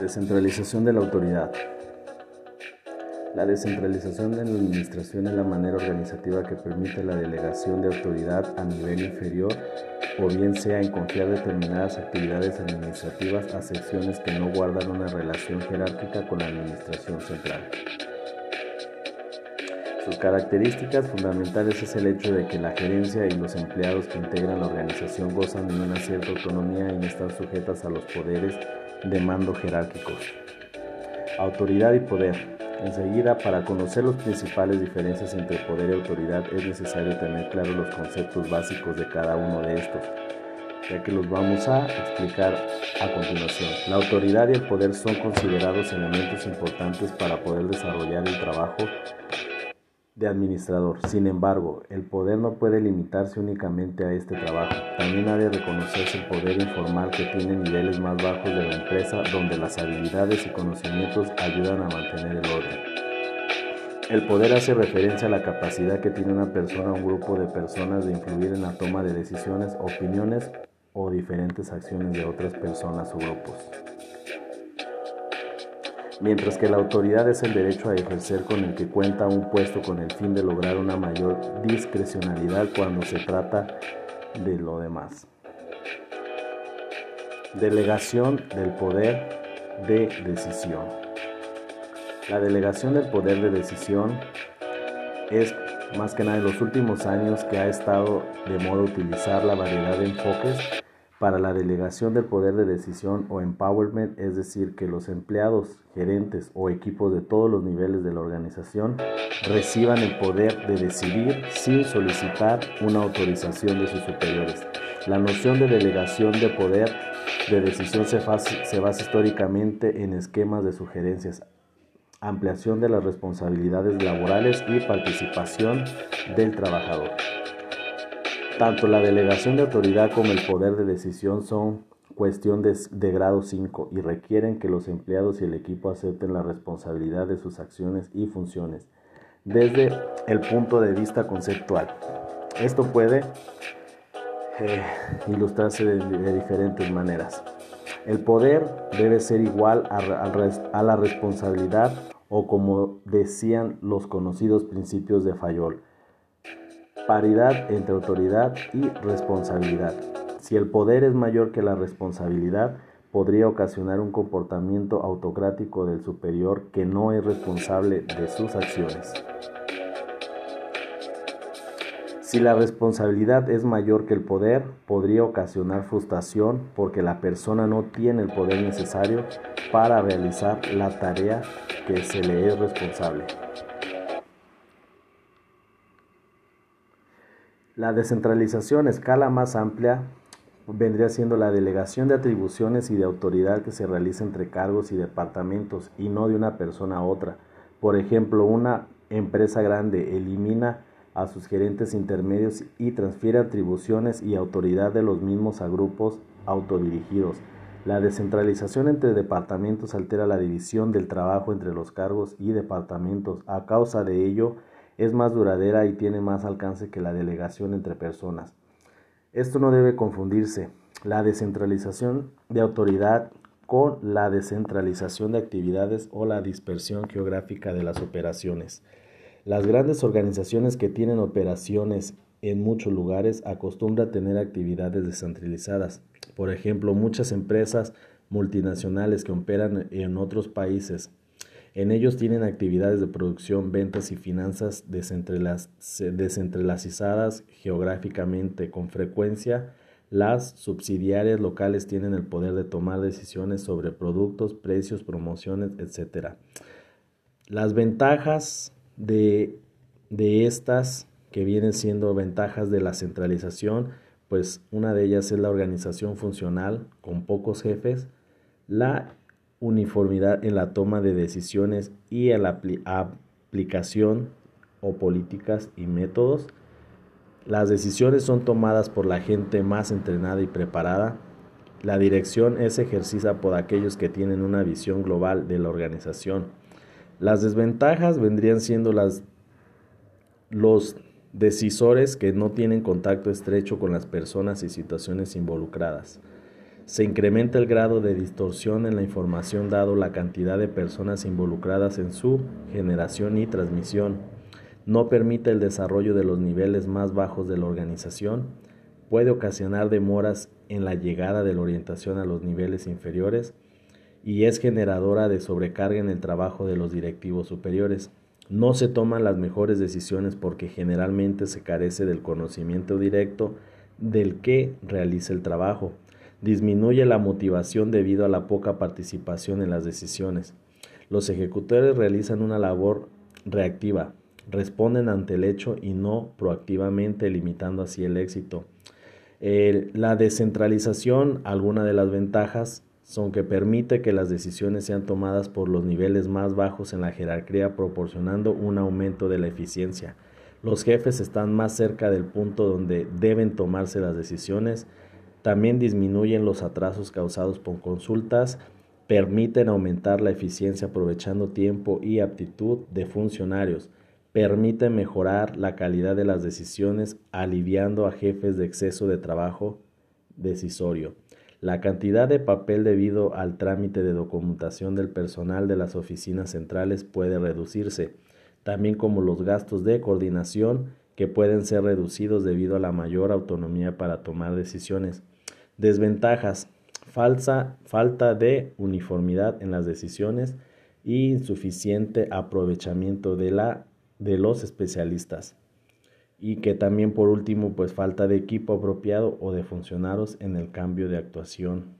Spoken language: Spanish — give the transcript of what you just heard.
Descentralización de la autoridad. La descentralización de la administración es la manera organizativa que permite la delegación de autoridad a nivel inferior o bien sea en confiar determinadas actividades administrativas a secciones que no guardan una relación jerárquica con la administración central. Sus características fundamentales es el hecho de que la gerencia y los empleados que integran la organización gozan de una cierta autonomía y no están sujetas a los poderes de mando jerárquicos. Autoridad y poder. Enseguida, para conocer las principales diferencias entre poder y autoridad es necesario tener claros los conceptos básicos de cada uno de estos, ya que los vamos a explicar a continuación. La autoridad y el poder son considerados elementos importantes para poder desarrollar el trabajo de administrador. Sin embargo, el poder no puede limitarse únicamente a este trabajo. También ha de reconocerse el poder informal que tiene niveles más bajos de la empresa donde las habilidades y conocimientos ayudan a mantener el orden. El poder hace referencia a la capacidad que tiene una persona o un grupo de personas de influir en la toma de decisiones, opiniones o diferentes acciones de otras personas o grupos mientras que la autoridad es el derecho a ejercer con el que cuenta un puesto con el fin de lograr una mayor discrecionalidad cuando se trata de lo demás. Delegación del poder de decisión. La delegación del poder de decisión es más que nada en los últimos años que ha estado de moda utilizar la variedad de enfoques para la delegación del poder de decisión o empowerment, es decir, que los empleados, gerentes o equipos de todos los niveles de la organización reciban el poder de decidir sin solicitar una autorización de sus superiores. La noción de delegación de poder de decisión se, basa históricamente en esquemas de sugerencias, ampliación de las responsabilidades laborales y participación del trabajador. Tanto la delegación de autoridad como el poder de decisión son cuestión de, grado 5 y requieren que los empleados y el equipo acepten la responsabilidad de sus acciones y funciones desde el punto de vista conceptual. Esto puede eh, ilustrarse de, diferentes maneras. El poder debe ser igual a la responsabilidad o como decían los conocidos principios de Fayol paridad entre autoridad y responsabilidad. Si el poder es mayor que la responsabilidad, podría ocasionar un comportamiento autocrático del superior que no es responsable de sus acciones. Si la responsabilidad es mayor que el poder, podría ocasionar frustración porque la persona no tiene el poder necesario para realizar la tarea que se le es responsable. La descentralización a escala más amplia vendría siendo la delegación de atribuciones y de autoridad que se realiza entre cargos y departamentos y no de una persona a otra. Por ejemplo, una empresa grande elimina a sus gerentes intermedios y transfiere atribuciones y autoridad de los mismos a grupos autodirigidos. La descentralización entre departamentos altera la división del trabajo entre los cargos y departamentos. A causa de ello, es más duradera y tiene más alcance que la delegación entre personas. Esto no debe confundirse. La descentralización de autoridad con la descentralización de actividades o la dispersión geográfica de las operaciones. Las grandes organizaciones que tienen operaciones en muchos lugares acostumbran tener actividades descentralizadas. Por ejemplo, muchas empresas multinacionales que operan en otros países en ellos tienen actividades de producción, ventas y finanzas descentralizadas geográficamente. Con frecuencia, las subsidiarias locales tienen el poder de tomar decisiones sobre productos, precios, promociones, etc. Las ventajas de, de estas, que vienen siendo ventajas de la centralización, pues una de ellas es la organización funcional con pocos jefes, la uniformidad en la toma de decisiones y en la aplicación o políticas y métodos. Las decisiones son tomadas por la gente más entrenada y preparada. La dirección es ejercida por aquellos que tienen una visión global de la organización. Las desventajas vendrían siendo los decisores que no tienen contacto estrecho con las personas y situaciones involucradas. Se incrementa el grado de distorsión en la información dado la cantidad de personas involucradas en su generación y transmisión. No permite el desarrollo de los niveles más bajos de la organización. Puede ocasionar demoras en la llegada de la orientación a los niveles inferiores y es generadora de sobrecarga en el trabajo de los directivos superiores. No se toman las mejores decisiones porque generalmente se carece del conocimiento directo del que realiza el trabajo disminuye la motivación debido a la poca participación en las decisiones. Los ejecutores realizan una labor reactiva, responden ante el hecho y no proactivamente, limitando así el éxito. la descentralización, alguna de las ventajas son que permite que las decisiones sean tomadas por los niveles más bajos en la jerarquía, proporcionando un aumento de la eficiencia. Los jefes están más cerca del punto donde deben tomarse las decisiones, también disminuyen los atrasos causados por consultas, permiten aumentar la eficiencia aprovechando tiempo y aptitud de funcionarios, permiten mejorar la calidad de las decisiones aliviando a jefes de exceso de trabajo decisorio. La cantidad de papel debido al trámite de documentación del personal de las oficinas centrales puede reducirse, también como los gastos de coordinación que pueden ser reducidos debido a la mayor autonomía para tomar decisiones. Desventajas. Falsa, falta de uniformidad en las decisiones y insuficiente aprovechamiento de, la, de los especialistas. Y que también por último pues falta de equipo apropiado o de funcionarios en el cambio de actuación.